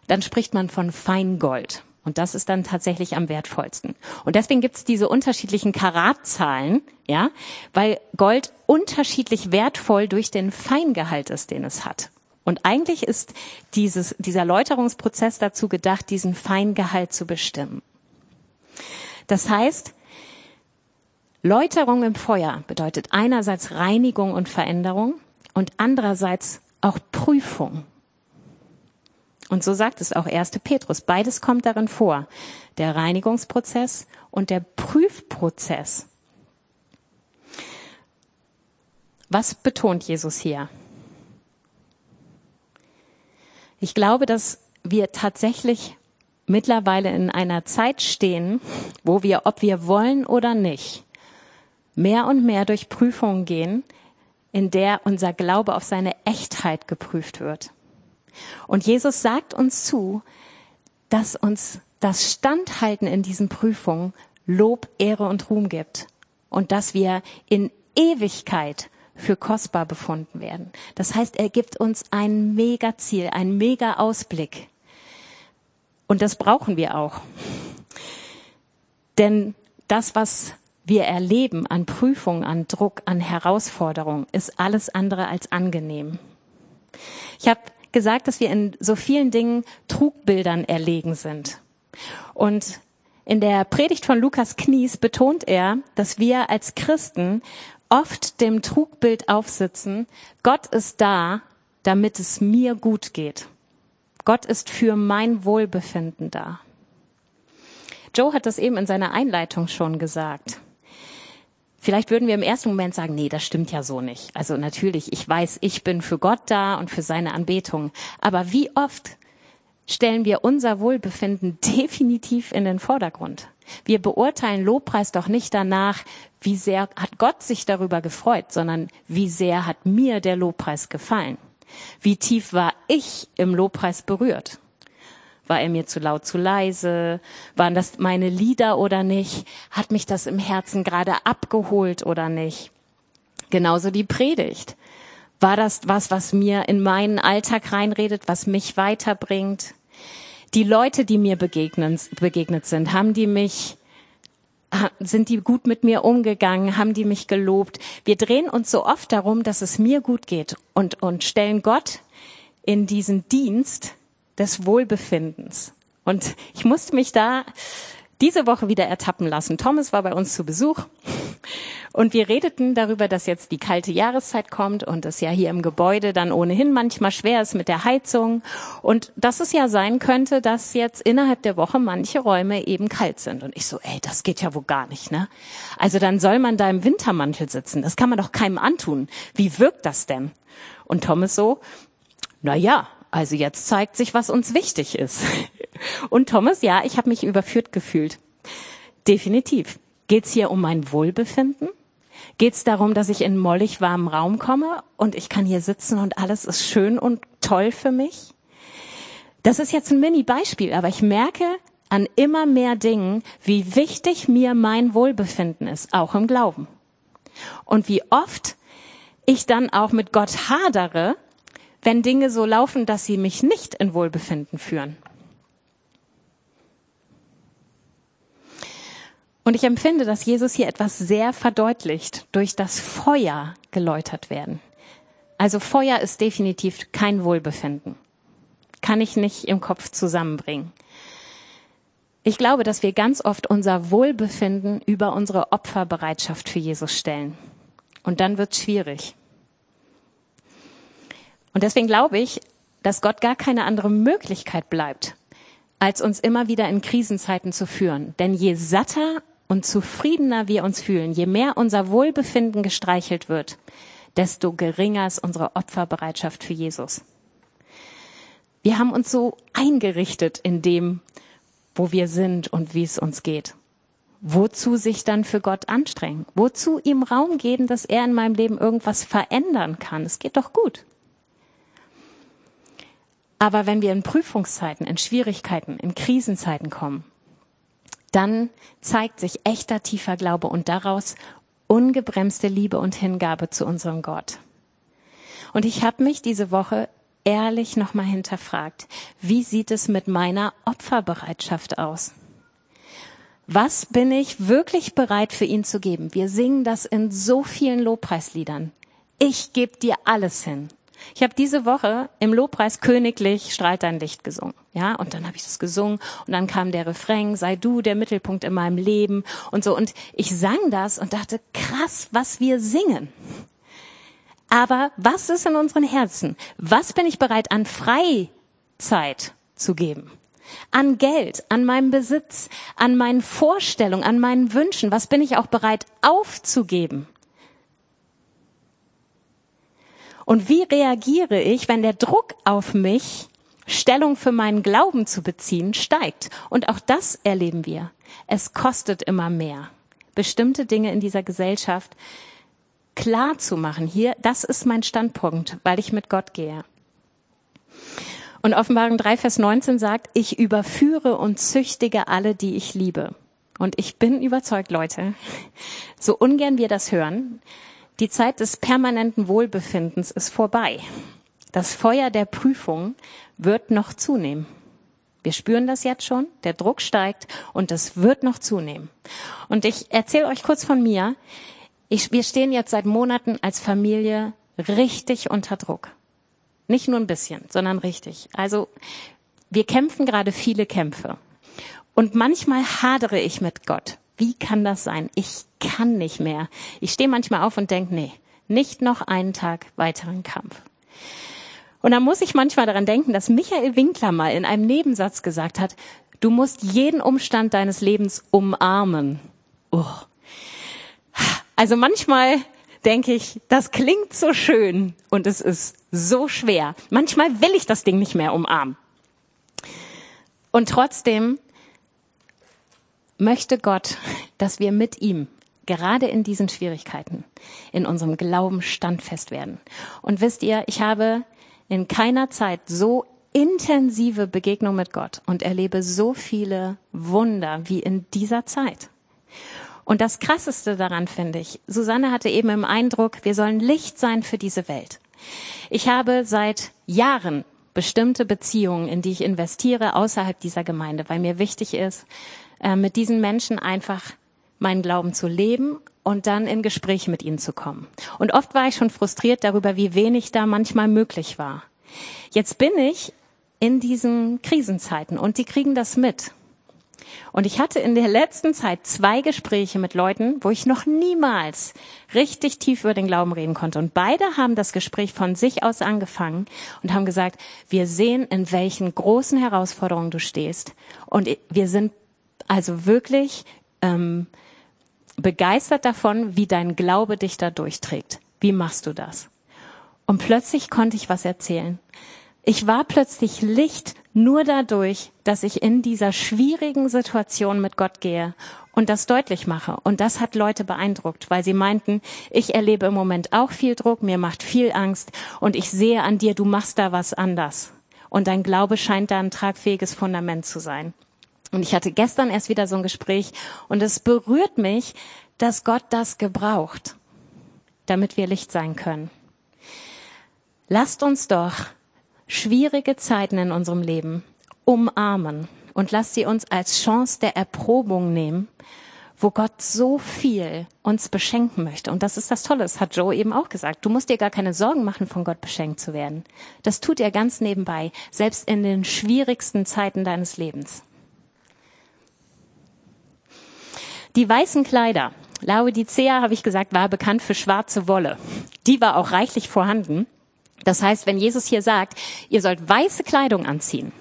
Dann spricht man von Feingold. Und das ist dann tatsächlich am wertvollsten. Und deswegen gibt es diese unterschiedlichen Karatzahlen, ja, weil Gold unterschiedlich wertvoll durch den Feingehalt ist, den es hat. Und eigentlich ist dieses, dieser Läuterungsprozess dazu gedacht, diesen Feingehalt zu bestimmen. Das heißt, Läuterung im Feuer bedeutet einerseits Reinigung und Veränderung und andererseits auch Prüfung. Und so sagt es auch 1. Petrus. Beides kommt darin vor. Der Reinigungsprozess und der Prüfprozess. Was betont Jesus hier? Ich glaube, dass wir tatsächlich mittlerweile in einer Zeit stehen, wo wir, ob wir wollen oder nicht, mehr und mehr durch Prüfungen gehen, in der unser Glaube auf seine Echtheit geprüft wird. Und Jesus sagt uns zu, dass uns das Standhalten in diesen Prüfungen Lob, Ehre und Ruhm gibt und dass wir in Ewigkeit für kostbar befunden werden. Das heißt, er gibt uns ein Mega-Ziel, einen Mega-Ausblick. Und das brauchen wir auch. Denn das, was wir erleben an Prüfung, an Druck, an Herausforderung, ist alles andere als angenehm. Ich habe gesagt, dass wir in so vielen Dingen Trugbildern erlegen sind. Und in der Predigt von Lukas Knies betont er, dass wir als Christen oft dem Trugbild aufsitzen, Gott ist da, damit es mir gut geht. Gott ist für mein Wohlbefinden da. Joe hat das eben in seiner Einleitung schon gesagt. Vielleicht würden wir im ersten Moment sagen, nee, das stimmt ja so nicht. Also natürlich, ich weiß, ich bin für Gott da und für seine Anbetung. Aber wie oft stellen wir unser Wohlbefinden definitiv in den Vordergrund? Wir beurteilen Lobpreis doch nicht danach, wie sehr hat Gott sich darüber gefreut, sondern wie sehr hat mir der Lobpreis gefallen. Wie tief war ich im Lobpreis berührt? War er mir zu laut, zu leise? Waren das meine Lieder oder nicht? Hat mich das im Herzen gerade abgeholt oder nicht? Genauso die Predigt. War das was, was mir in meinen Alltag reinredet, was mich weiterbringt? Die Leute, die mir begegnen, begegnet sind, haben die mich sind die gut mit mir umgegangen, haben die mich gelobt. Wir drehen uns so oft darum, dass es mir gut geht und, und stellen Gott in diesen Dienst, des Wohlbefindens. Und ich musste mich da diese Woche wieder ertappen lassen. Thomas war bei uns zu Besuch und wir redeten darüber, dass jetzt die kalte Jahreszeit kommt und es ja hier im Gebäude dann ohnehin manchmal schwer ist mit der Heizung und dass es ja sein könnte, dass jetzt innerhalb der Woche manche Räume eben kalt sind. Und ich so, ey, das geht ja wohl gar nicht, ne? Also dann soll man da im Wintermantel sitzen. Das kann man doch keinem antun. Wie wirkt das denn? Und Thomas so, na ja, also jetzt zeigt sich, was uns wichtig ist. Und Thomas, ja, ich habe mich überführt gefühlt. Definitiv. Geht's hier um mein Wohlbefinden? Geht's darum, dass ich in mollig warmen Raum komme und ich kann hier sitzen und alles ist schön und toll für mich? Das ist jetzt ein Mini-Beispiel, aber ich merke an immer mehr Dingen, wie wichtig mir mein Wohlbefinden ist, auch im Glauben. Und wie oft ich dann auch mit Gott hadere, wenn Dinge so laufen, dass sie mich nicht in Wohlbefinden führen. Und ich empfinde, dass Jesus hier etwas sehr verdeutlicht, durch das Feuer geläutert werden. Also Feuer ist definitiv kein Wohlbefinden. Kann ich nicht im Kopf zusammenbringen. Ich glaube, dass wir ganz oft unser Wohlbefinden über unsere Opferbereitschaft für Jesus stellen. Und dann wird schwierig. Und deswegen glaube ich, dass Gott gar keine andere Möglichkeit bleibt, als uns immer wieder in Krisenzeiten zu führen. Denn je satter und zufriedener wir uns fühlen, je mehr unser Wohlbefinden gestreichelt wird, desto geringer ist unsere Opferbereitschaft für Jesus. Wir haben uns so eingerichtet in dem, wo wir sind und wie es uns geht. Wozu sich dann für Gott anstrengen? Wozu ihm Raum geben, dass er in meinem Leben irgendwas verändern kann? Es geht doch gut. Aber wenn wir in Prüfungszeiten, in Schwierigkeiten, in Krisenzeiten kommen, dann zeigt sich echter tiefer Glaube und daraus ungebremste Liebe und Hingabe zu unserem Gott. Und ich habe mich diese Woche ehrlich nochmal hinterfragt, wie sieht es mit meiner Opferbereitschaft aus? Was bin ich wirklich bereit für ihn zu geben? Wir singen das in so vielen Lobpreisliedern. Ich gebe dir alles hin. Ich habe diese Woche im Lobpreis Königlich strahlt dein Licht gesungen. Ja, und dann habe ich das gesungen und dann kam der Refrain, sei du der Mittelpunkt in meinem Leben und so. Und ich sang das und dachte, krass, was wir singen. Aber was ist in unseren Herzen? Was bin ich bereit an Freizeit zu geben? An Geld, an meinem Besitz, an meinen Vorstellungen, an meinen Wünschen? Was bin ich auch bereit aufzugeben? Und wie reagiere ich, wenn der Druck auf mich, Stellung für meinen Glauben zu beziehen, steigt? Und auch das erleben wir. Es kostet immer mehr, bestimmte Dinge in dieser Gesellschaft klar zu machen. Hier, das ist mein Standpunkt, weil ich mit Gott gehe. Und Offenbarung 3, Vers 19 sagt, ich überführe und züchtige alle, die ich liebe. Und ich bin überzeugt, Leute, so ungern wir das hören, die Zeit des permanenten Wohlbefindens ist vorbei. Das Feuer der Prüfung wird noch zunehmen. Wir spüren das jetzt schon, der Druck steigt und es wird noch zunehmen. Und ich erzähle euch kurz von mir. Ich, wir stehen jetzt seit Monaten als Familie richtig unter Druck. Nicht nur ein bisschen, sondern richtig. Also wir kämpfen gerade viele Kämpfe. Und manchmal hadere ich mit Gott. Wie kann das sein? Ich kann nicht mehr. Ich stehe manchmal auf und denke, nee, nicht noch einen Tag weiteren Kampf. Und dann muss ich manchmal daran denken, dass Michael Winkler mal in einem Nebensatz gesagt hat, du musst jeden Umstand deines Lebens umarmen. Oh. Also manchmal denke ich, das klingt so schön und es ist so schwer. Manchmal will ich das Ding nicht mehr umarmen. Und trotzdem möchte Gott, dass wir mit ihm gerade in diesen Schwierigkeiten in unserem Glauben standfest werden. Und wisst ihr, ich habe in keiner Zeit so intensive Begegnung mit Gott und erlebe so viele Wunder wie in dieser Zeit. Und das Krasseste daran finde ich, Susanne hatte eben im Eindruck, wir sollen Licht sein für diese Welt. Ich habe seit Jahren bestimmte Beziehungen, in die ich investiere außerhalb dieser Gemeinde, weil mir wichtig ist, äh, mit diesen Menschen einfach meinen Glauben zu leben und dann in Gespräche mit ihnen zu kommen. Und oft war ich schon frustriert darüber, wie wenig da manchmal möglich war. Jetzt bin ich in diesen Krisenzeiten und die kriegen das mit. Und ich hatte in der letzten Zeit zwei Gespräche mit Leuten, wo ich noch niemals richtig tief über den Glauben reden konnte. Und beide haben das Gespräch von sich aus angefangen und haben gesagt, wir sehen, in welchen großen Herausforderungen du stehst. Und wir sind also wirklich ähm, begeistert davon, wie dein Glaube dich da durchträgt. Wie machst du das? Und plötzlich konnte ich was erzählen. Ich war plötzlich Licht nur dadurch, dass ich in dieser schwierigen Situation mit Gott gehe und das deutlich mache. Und das hat Leute beeindruckt, weil sie meinten, ich erlebe im Moment auch viel Druck, mir macht viel Angst und ich sehe an dir, du machst da was anders. Und dein Glaube scheint da ein tragfähiges Fundament zu sein. Und ich hatte gestern erst wieder so ein Gespräch und es berührt mich, dass Gott das gebraucht, damit wir Licht sein können. Lasst uns doch schwierige Zeiten in unserem Leben umarmen und lasst sie uns als Chance der Erprobung nehmen, wo Gott so viel uns beschenken möchte. Und das ist das Tolle, das hat Joe eben auch gesagt. Du musst dir gar keine Sorgen machen, von Gott beschenkt zu werden. Das tut er ganz nebenbei, selbst in den schwierigsten Zeiten deines Lebens. Die weißen Kleider. Laodicea, habe ich gesagt, war bekannt für schwarze Wolle. Die war auch reichlich vorhanden. Das heißt, wenn Jesus hier sagt, ihr sollt weiße Kleidung anziehen,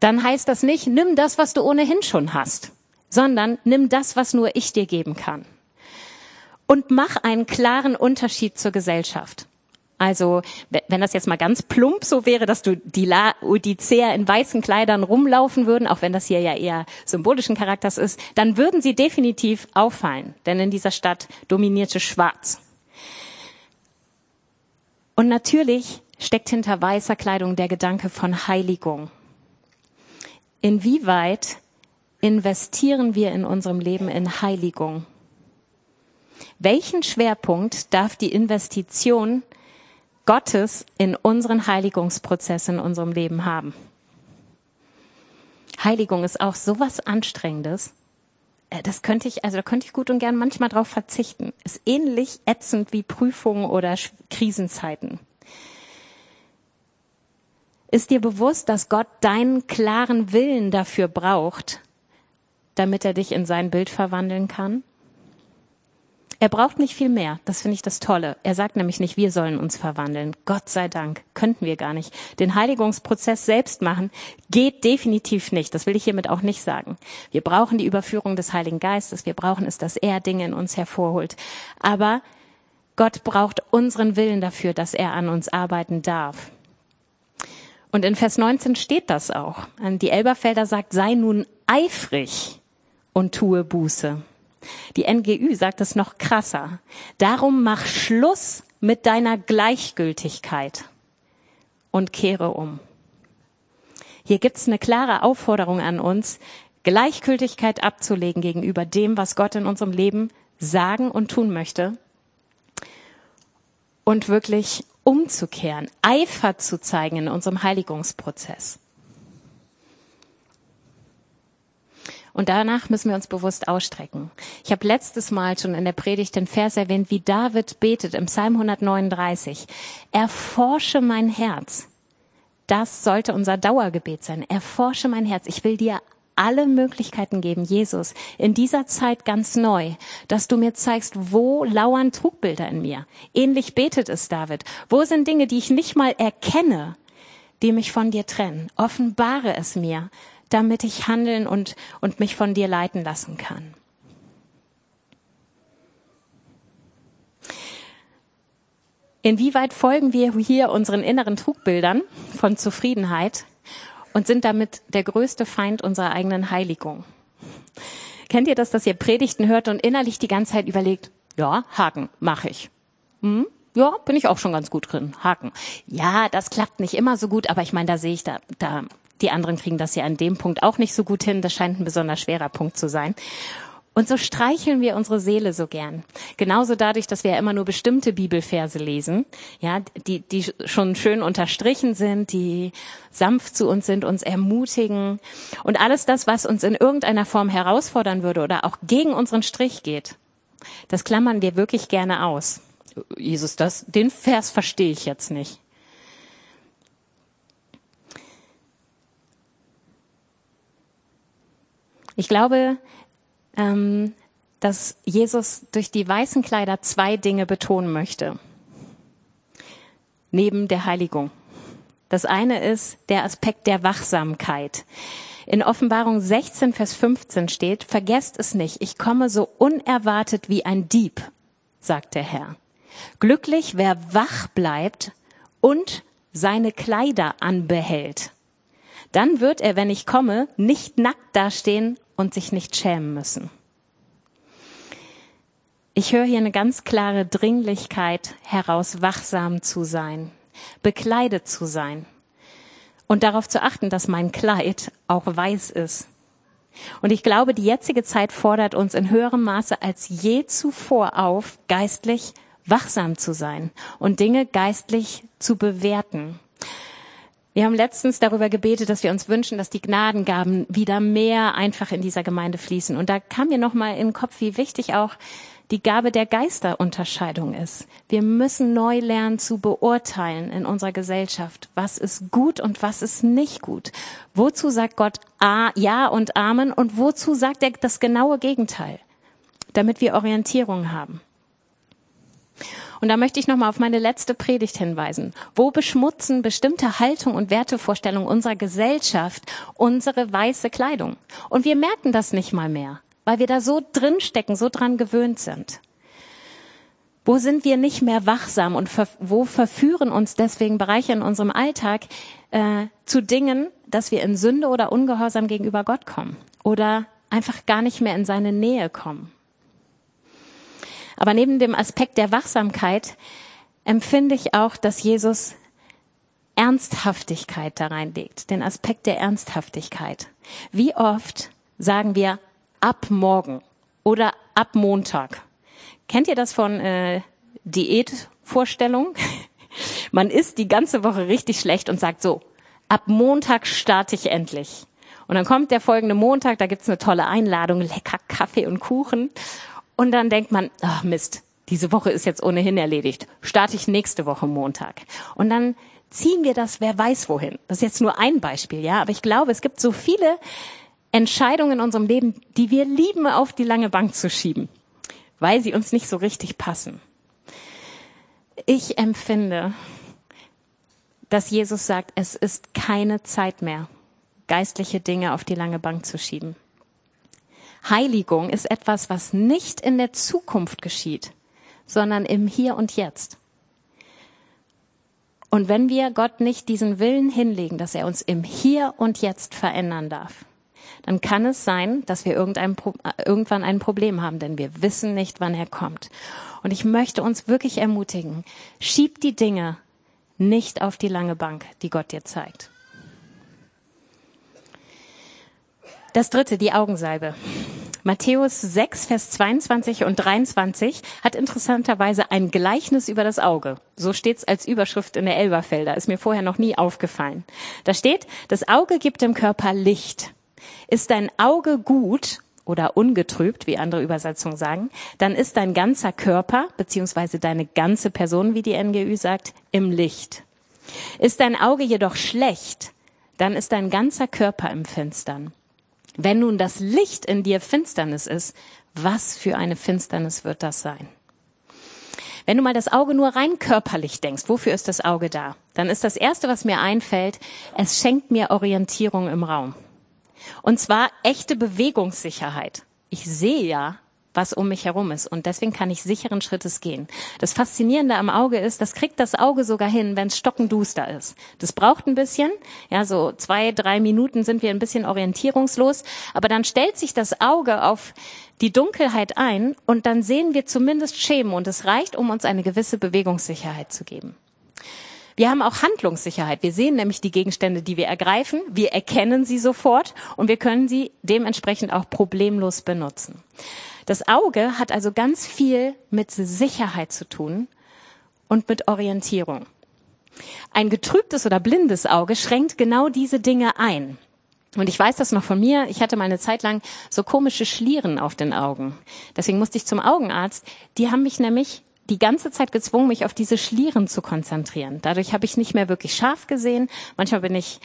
dann heißt das nicht, nimm das, was du ohnehin schon hast, sondern nimm das, was nur ich dir geben kann. Und mach einen klaren Unterschied zur Gesellschaft. Also, wenn das jetzt mal ganz plump so wäre, dass du die Laodicea in weißen Kleidern rumlaufen würden, auch wenn das hier ja eher symbolischen Charakters ist, dann würden sie definitiv auffallen, denn in dieser Stadt dominierte Schwarz. Und natürlich steckt hinter weißer Kleidung der Gedanke von Heiligung. Inwieweit investieren wir in unserem Leben in Heiligung? Welchen Schwerpunkt darf die Investition Gottes in unseren Heiligungsprozess in unserem Leben haben. Heiligung ist auch sowas Anstrengendes. Äh, das könnte ich, also da könnte ich gut und gern manchmal drauf verzichten. Ist ähnlich ätzend wie Prüfungen oder Krisenzeiten. Ist dir bewusst, dass Gott deinen klaren Willen dafür braucht, damit er dich in sein Bild verwandeln kann? Er braucht nicht viel mehr. Das finde ich das Tolle. Er sagt nämlich nicht, wir sollen uns verwandeln. Gott sei Dank. Könnten wir gar nicht. Den Heiligungsprozess selbst machen geht definitiv nicht. Das will ich hiermit auch nicht sagen. Wir brauchen die Überführung des Heiligen Geistes. Wir brauchen es, dass er Dinge in uns hervorholt. Aber Gott braucht unseren Willen dafür, dass er an uns arbeiten darf. Und in Vers 19 steht das auch. Die Elberfelder sagt, sei nun eifrig und tue Buße. Die NGÜ sagt es noch krasser. Darum mach Schluss mit deiner Gleichgültigkeit und kehre um. Hier gibt's eine klare Aufforderung an uns, Gleichgültigkeit abzulegen gegenüber dem, was Gott in unserem Leben sagen und tun möchte und wirklich umzukehren, Eifer zu zeigen in unserem Heiligungsprozess. Und danach müssen wir uns bewusst ausstrecken. Ich habe letztes Mal schon in der Predigt den Vers erwähnt, wie David betet im Psalm 139. Erforsche mein Herz. Das sollte unser Dauergebet sein. Erforsche mein Herz. Ich will dir alle Möglichkeiten geben, Jesus, in dieser Zeit ganz neu, dass du mir zeigst, wo lauern Trugbilder in mir. Ähnlich betet es David. Wo sind Dinge, die ich nicht mal erkenne, die mich von dir trennen? Offenbare es mir, damit ich handeln und, und mich von dir leiten lassen kann. Inwieweit folgen wir hier unseren inneren Trugbildern von Zufriedenheit und sind damit der größte Feind unserer eigenen Heiligung? Kennt ihr das, dass ihr Predigten hört und innerlich die ganze Zeit überlegt, ja, Haken, mache ich. Hm? Ja, bin ich auch schon ganz gut drin. Haken. Ja, das klappt nicht immer so gut, aber ich meine, da sehe ich da, da, die anderen kriegen das ja an dem Punkt auch nicht so gut hin. Das scheint ein besonders schwerer Punkt zu sein. Und so streicheln wir unsere Seele so gern. Genauso dadurch, dass wir ja immer nur bestimmte Bibelverse lesen, ja, die, die schon schön unterstrichen sind, die sanft zu uns sind, uns ermutigen. Und alles das, was uns in irgendeiner Form herausfordern würde oder auch gegen unseren Strich geht, das klammern wir wirklich gerne aus. Jesus, das, den Vers verstehe ich jetzt nicht. Ich glaube, ähm, dass Jesus durch die weißen Kleider zwei Dinge betonen möchte. Neben der Heiligung. Das eine ist der Aspekt der Wachsamkeit. In Offenbarung 16, Vers 15 steht, vergesst es nicht, ich komme so unerwartet wie ein Dieb, sagt der Herr. Glücklich, wer wach bleibt und seine Kleider anbehält. Dann wird er, wenn ich komme, nicht nackt dastehen und sich nicht schämen müssen. Ich höre hier eine ganz klare Dringlichkeit heraus, wachsam zu sein, bekleidet zu sein und darauf zu achten, dass mein Kleid auch weiß ist. Und ich glaube, die jetzige Zeit fordert uns in höherem Maße als je zuvor auf, geistlich wachsam zu sein und Dinge geistlich zu bewerten. Wir haben letztens darüber gebetet, dass wir uns wünschen, dass die Gnadengaben wieder mehr einfach in dieser Gemeinde fließen. Und da kam mir nochmal in den Kopf, wie wichtig auch die Gabe der Geisterunterscheidung ist. Wir müssen neu lernen zu beurteilen in unserer Gesellschaft, was ist gut und was ist nicht gut. Wozu sagt Gott Ja und Amen und wozu sagt er das genaue Gegenteil, damit wir Orientierung haben. Und da möchte ich nochmal auf meine letzte Predigt hinweisen. Wo beschmutzen bestimmte Haltung und Wertevorstellungen unserer Gesellschaft unsere weiße Kleidung? Und wir merken das nicht mal mehr weil wir da so drinstecken, so dran gewöhnt sind? Wo sind wir nicht mehr wachsam und ver wo verführen uns deswegen Bereiche in unserem Alltag äh, zu Dingen, dass wir in Sünde oder Ungehorsam gegenüber Gott kommen oder einfach gar nicht mehr in seine Nähe kommen? Aber neben dem Aspekt der Wachsamkeit empfinde ich auch, dass Jesus Ernsthaftigkeit da reinlegt, den Aspekt der Ernsthaftigkeit. Wie oft sagen wir, ab morgen oder ab Montag. Kennt ihr das von äh, Diätvorstellung? Man isst die ganze Woche richtig schlecht und sagt so, ab Montag starte ich endlich. Und dann kommt der folgende Montag, da gibt's eine tolle Einladung, lecker Kaffee und Kuchen. Und dann denkt man, ach Mist, diese Woche ist jetzt ohnehin erledigt. Starte ich nächste Woche Montag. Und dann ziehen wir das, wer weiß wohin. Das ist jetzt nur ein Beispiel, ja. Aber ich glaube, es gibt so viele Entscheidungen in unserem Leben, die wir lieben, auf die lange Bank zu schieben, weil sie uns nicht so richtig passen. Ich empfinde, dass Jesus sagt, es ist keine Zeit mehr, geistliche Dinge auf die lange Bank zu schieben. Heiligung ist etwas, was nicht in der Zukunft geschieht, sondern im Hier und Jetzt. Und wenn wir Gott nicht diesen Willen hinlegen, dass er uns im Hier und Jetzt verändern darf, dann kann es sein, dass wir irgendwann ein Problem haben, denn wir wissen nicht, wann er kommt. Und ich möchte uns wirklich ermutigen, schieb die Dinge nicht auf die lange Bank, die Gott dir zeigt. Das dritte, die Augensalbe. Matthäus 6, Vers 22 und 23 hat interessanterweise ein Gleichnis über das Auge. So steht's als Überschrift in der Elberfelder. Ist mir vorher noch nie aufgefallen. Da steht, das Auge gibt dem Körper Licht. Ist dein Auge gut oder ungetrübt, wie andere Übersetzungen sagen, dann ist dein ganzer Körper beziehungsweise deine ganze Person, wie die NGÜ sagt, im Licht. Ist dein Auge jedoch schlecht, dann ist dein ganzer Körper im Finstern. Wenn nun das Licht in dir Finsternis ist, was für eine Finsternis wird das sein? Wenn du mal das Auge nur rein körperlich denkst, wofür ist das Auge da? Dann ist das erste, was mir einfällt, es schenkt mir Orientierung im Raum. Und zwar echte Bewegungssicherheit. Ich sehe ja, was um mich herum ist. Und deswegen kann ich sicheren Schrittes gehen. Das Faszinierende am Auge ist, das kriegt das Auge sogar hin, wenn es stockenduster ist. Das braucht ein bisschen. Ja, so zwei, drei Minuten sind wir ein bisschen orientierungslos. Aber dann stellt sich das Auge auf die Dunkelheit ein und dann sehen wir zumindest Schemen und es reicht, um uns eine gewisse Bewegungssicherheit zu geben. Wir haben auch Handlungssicherheit. Wir sehen nämlich die Gegenstände, die wir ergreifen. Wir erkennen sie sofort und wir können sie dementsprechend auch problemlos benutzen. Das Auge hat also ganz viel mit Sicherheit zu tun und mit Orientierung. Ein getrübtes oder blindes Auge schränkt genau diese Dinge ein. Und ich weiß das noch von mir. Ich hatte mal eine Zeit lang so komische Schlieren auf den Augen. Deswegen musste ich zum Augenarzt. Die haben mich nämlich die ganze Zeit gezwungen, mich auf diese Schlieren zu konzentrieren. Dadurch habe ich nicht mehr wirklich scharf gesehen. Manchmal bin ich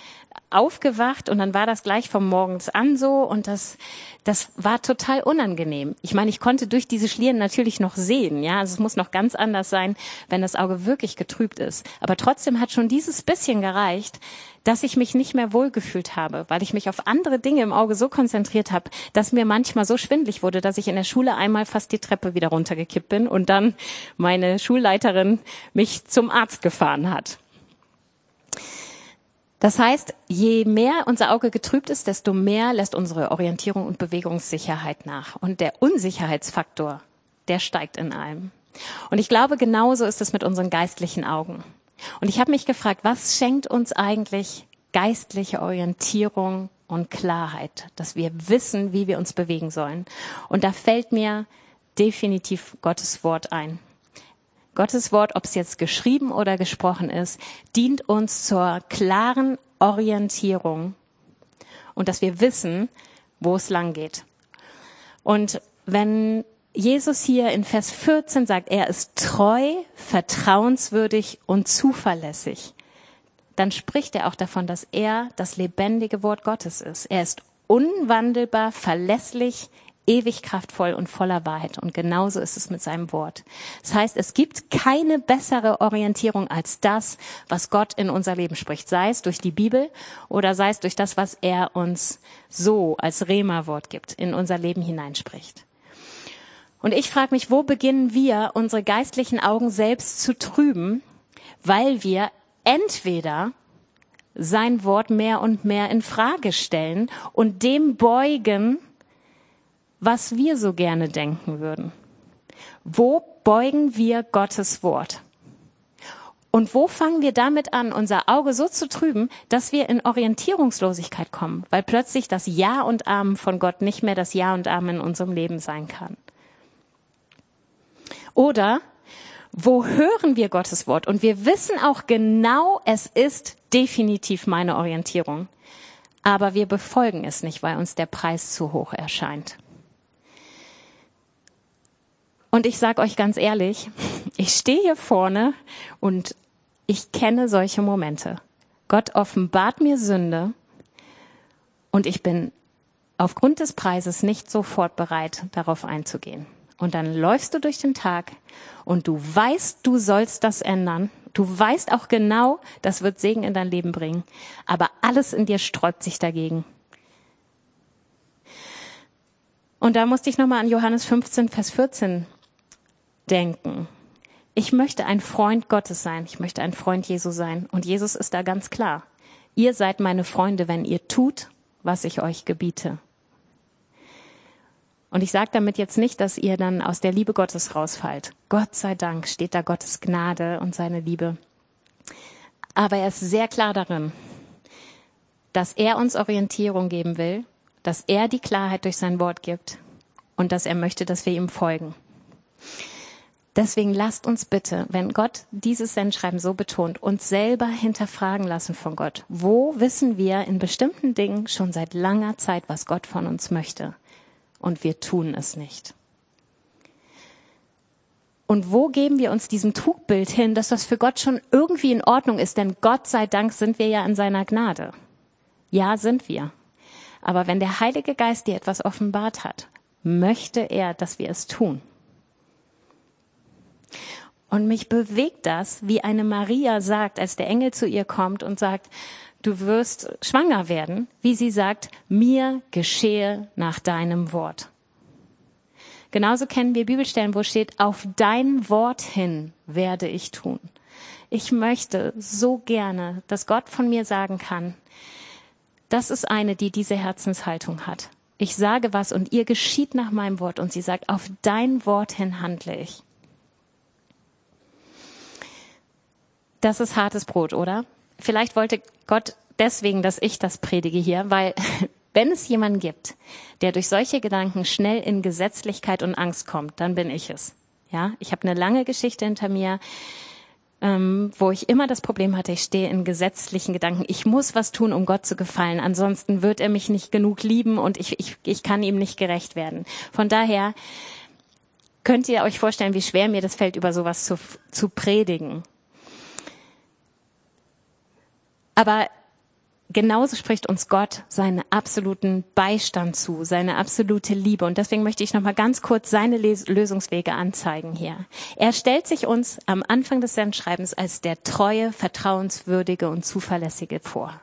aufgewacht und dann war das gleich vom Morgens an so und das, das war total unangenehm. Ich meine, ich konnte durch diese Schlieren natürlich noch sehen, ja, also es muss noch ganz anders sein, wenn das Auge wirklich getrübt ist. Aber trotzdem hat schon dieses bisschen gereicht, dass ich mich nicht mehr wohlgefühlt habe, weil ich mich auf andere Dinge im Auge so konzentriert habe, dass mir manchmal so schwindlig wurde, dass ich in der Schule einmal fast die Treppe wieder runtergekippt bin und dann meine Schulleiterin mich zum Arzt gefahren hat. Das heißt, je mehr unser Auge getrübt ist, desto mehr lässt unsere Orientierung und Bewegungssicherheit nach. Und der Unsicherheitsfaktor, der steigt in allem. Und ich glaube, genauso ist es mit unseren geistlichen Augen. Und ich habe mich gefragt, was schenkt uns eigentlich geistliche Orientierung und Klarheit, dass wir wissen, wie wir uns bewegen sollen. Und da fällt mir definitiv Gottes Wort ein. Gottes Wort, ob es jetzt geschrieben oder gesprochen ist, dient uns zur klaren Orientierung und dass wir wissen, wo es lang geht. Und wenn Jesus hier in Vers 14 sagt, er ist treu, vertrauenswürdig und zuverlässig, dann spricht er auch davon, dass er das lebendige Wort Gottes ist. Er ist unwandelbar, verlässlich, ewig kraftvoll und voller Wahrheit. Und genauso ist es mit seinem Wort. Das heißt, es gibt keine bessere Orientierung als das, was Gott in unser Leben spricht. Sei es durch die Bibel oder sei es durch das, was er uns so als Rema-Wort gibt, in unser Leben hineinspricht. Und ich frage mich, wo beginnen wir, unsere geistlichen Augen selbst zu trüben, weil wir entweder sein Wort mehr und mehr in Frage stellen und dem beugen, was wir so gerne denken würden. Wo beugen wir Gottes Wort? Und wo fangen wir damit an, unser Auge so zu trüben, dass wir in Orientierungslosigkeit kommen, weil plötzlich das Ja und Amen von Gott nicht mehr das Ja und Amen in unserem Leben sein kann? Oder wo hören wir Gottes Wort? Und wir wissen auch genau, es ist definitiv meine Orientierung. Aber wir befolgen es nicht, weil uns der Preis zu hoch erscheint. Und ich sage euch ganz ehrlich, ich stehe hier vorne und ich kenne solche Momente. Gott offenbart mir Sünde und ich bin aufgrund des Preises nicht sofort bereit, darauf einzugehen. Und dann läufst du durch den Tag und du weißt, du sollst das ändern. Du weißt auch genau, das wird Segen in dein Leben bringen. Aber alles in dir sträubt sich dagegen. Und da musste ich nochmal an Johannes 15, Vers 14 denken. Ich möchte ein Freund Gottes sein. Ich möchte ein Freund Jesu sein. Und Jesus ist da ganz klar. Ihr seid meine Freunde, wenn ihr tut, was ich euch gebiete. Und ich sage damit jetzt nicht, dass ihr dann aus der Liebe Gottes rausfallt. Gott sei Dank steht da Gottes Gnade und seine Liebe. Aber er ist sehr klar darin, dass er uns Orientierung geben will, dass er die Klarheit durch sein Wort gibt und dass er möchte, dass wir ihm folgen. Deswegen lasst uns bitte, wenn Gott dieses Sendschreiben so betont, uns selber hinterfragen lassen von Gott. Wo wissen wir in bestimmten Dingen schon seit langer Zeit, was Gott von uns möchte? Und wir tun es nicht. Und wo geben wir uns diesem Trugbild hin, dass das für Gott schon irgendwie in Ordnung ist? Denn Gott sei Dank sind wir ja in seiner Gnade. Ja, sind wir. Aber wenn der Heilige Geist dir etwas offenbart hat, möchte er, dass wir es tun. Und mich bewegt das, wie eine Maria sagt, als der Engel zu ihr kommt und sagt, du wirst schwanger werden, wie sie sagt, mir geschehe nach deinem Wort. Genauso kennen wir Bibelstellen, wo steht, auf dein Wort hin werde ich tun. Ich möchte so gerne, dass Gott von mir sagen kann, das ist eine, die diese Herzenshaltung hat. Ich sage was und ihr geschieht nach meinem Wort und sie sagt, auf dein Wort hin handle ich. Das ist hartes Brot, oder? Vielleicht wollte Gott deswegen, dass ich das predige hier, weil wenn es jemanden gibt, der durch solche Gedanken schnell in Gesetzlichkeit und Angst kommt, dann bin ich es. Ja, ich habe eine lange Geschichte hinter mir, ähm, wo ich immer das Problem hatte, ich stehe in gesetzlichen Gedanken. Ich muss was tun, um Gott zu gefallen. Ansonsten wird er mich nicht genug lieben und ich, ich, ich kann ihm nicht gerecht werden. Von daher könnt ihr euch vorstellen, wie schwer mir das fällt, über sowas zu, zu predigen. Aber genauso spricht uns Gott seinen absoluten Beistand zu, seine absolute Liebe. Und deswegen möchte ich noch mal ganz kurz seine Lösungswege anzeigen hier. Er stellt sich uns am Anfang des Sendschreibens als der treue, vertrauenswürdige und zuverlässige vor.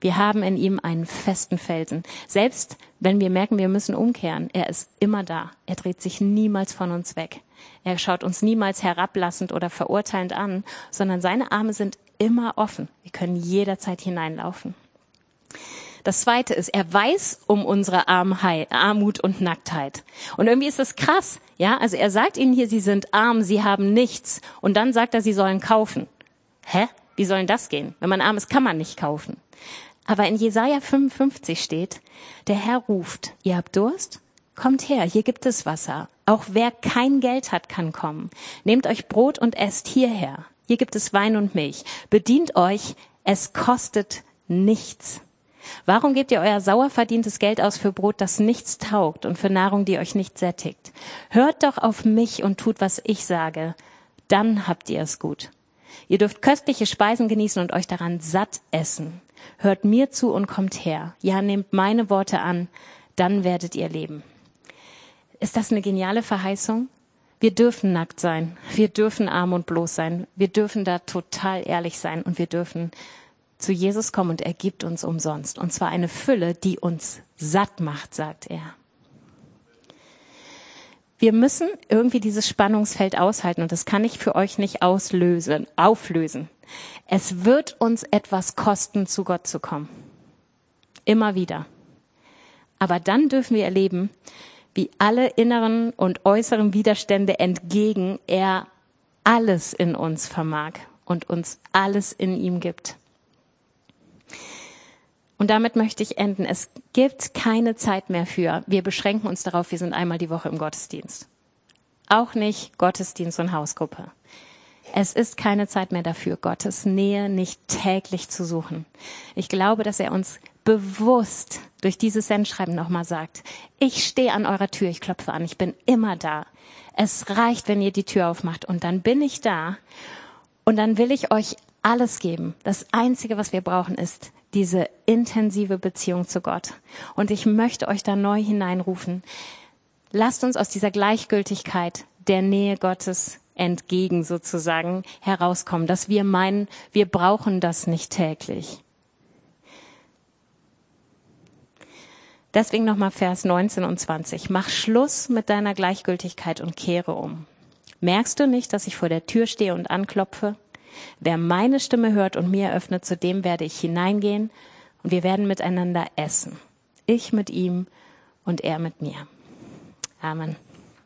Wir haben in ihm einen festen Felsen. Selbst wenn wir merken, wir müssen umkehren, er ist immer da. Er dreht sich niemals von uns weg. Er schaut uns niemals herablassend oder verurteilend an, sondern seine Arme sind immer offen. Wir können jederzeit hineinlaufen. Das zweite ist, er weiß um unsere Armut und Nacktheit. Und irgendwie ist das krass, ja? Also er sagt ihnen hier, sie sind arm, sie haben nichts. Und dann sagt er, sie sollen kaufen. Hä? Wie soll denn das gehen? Wenn man arm ist, kann man nicht kaufen. Aber in Jesaja 55 steht, der Herr ruft, ihr habt Durst? Kommt her, hier gibt es Wasser. Auch wer kein Geld hat, kann kommen. Nehmt euch Brot und esst hierher. Hier gibt es Wein und Milch. Bedient euch, es kostet nichts. Warum gebt ihr euer sauer verdientes Geld aus für Brot, das nichts taugt und für Nahrung, die euch nicht sättigt? Hört doch auf mich und tut, was ich sage. Dann habt ihr es gut. Ihr dürft köstliche Speisen genießen und euch daran satt essen. Hört mir zu und kommt her. Ja, nehmt meine Worte an, dann werdet ihr leben. Ist das eine geniale Verheißung? Wir dürfen nackt sein. Wir dürfen arm und bloß sein. Wir dürfen da total ehrlich sein und wir dürfen zu Jesus kommen und er gibt uns umsonst. Und zwar eine Fülle, die uns satt macht, sagt er. Wir müssen irgendwie dieses Spannungsfeld aushalten und das kann ich für euch nicht auslösen, auflösen. Es wird uns etwas kosten, zu Gott zu kommen. Immer wieder. Aber dann dürfen wir erleben, wie alle inneren und äußeren Widerstände entgegen er alles in uns vermag und uns alles in ihm gibt. Und damit möchte ich enden. Es gibt keine Zeit mehr für. Wir beschränken uns darauf, wir sind einmal die Woche im Gottesdienst. Auch nicht Gottesdienst und Hausgruppe. Es ist keine Zeit mehr dafür, Gottes Nähe nicht täglich zu suchen. Ich glaube, dass er uns bewusst durch dieses Sendschreiben nochmal sagt, ich stehe an eurer Tür, ich klopfe an, ich bin immer da. Es reicht, wenn ihr die Tür aufmacht und dann bin ich da und dann will ich euch alles geben. Das Einzige, was wir brauchen, ist diese intensive Beziehung zu Gott. Und ich möchte euch da neu hineinrufen. Lasst uns aus dieser Gleichgültigkeit der Nähe Gottes entgegen sozusagen herauskommen, dass wir meinen, wir brauchen das nicht täglich. Deswegen nochmal Vers 19 und 20. Mach Schluss mit deiner Gleichgültigkeit und kehre um. Merkst du nicht, dass ich vor der Tür stehe und anklopfe? Wer meine Stimme hört und mir öffnet, zu dem werde ich hineingehen und wir werden miteinander essen. Ich mit ihm und er mit mir. Amen.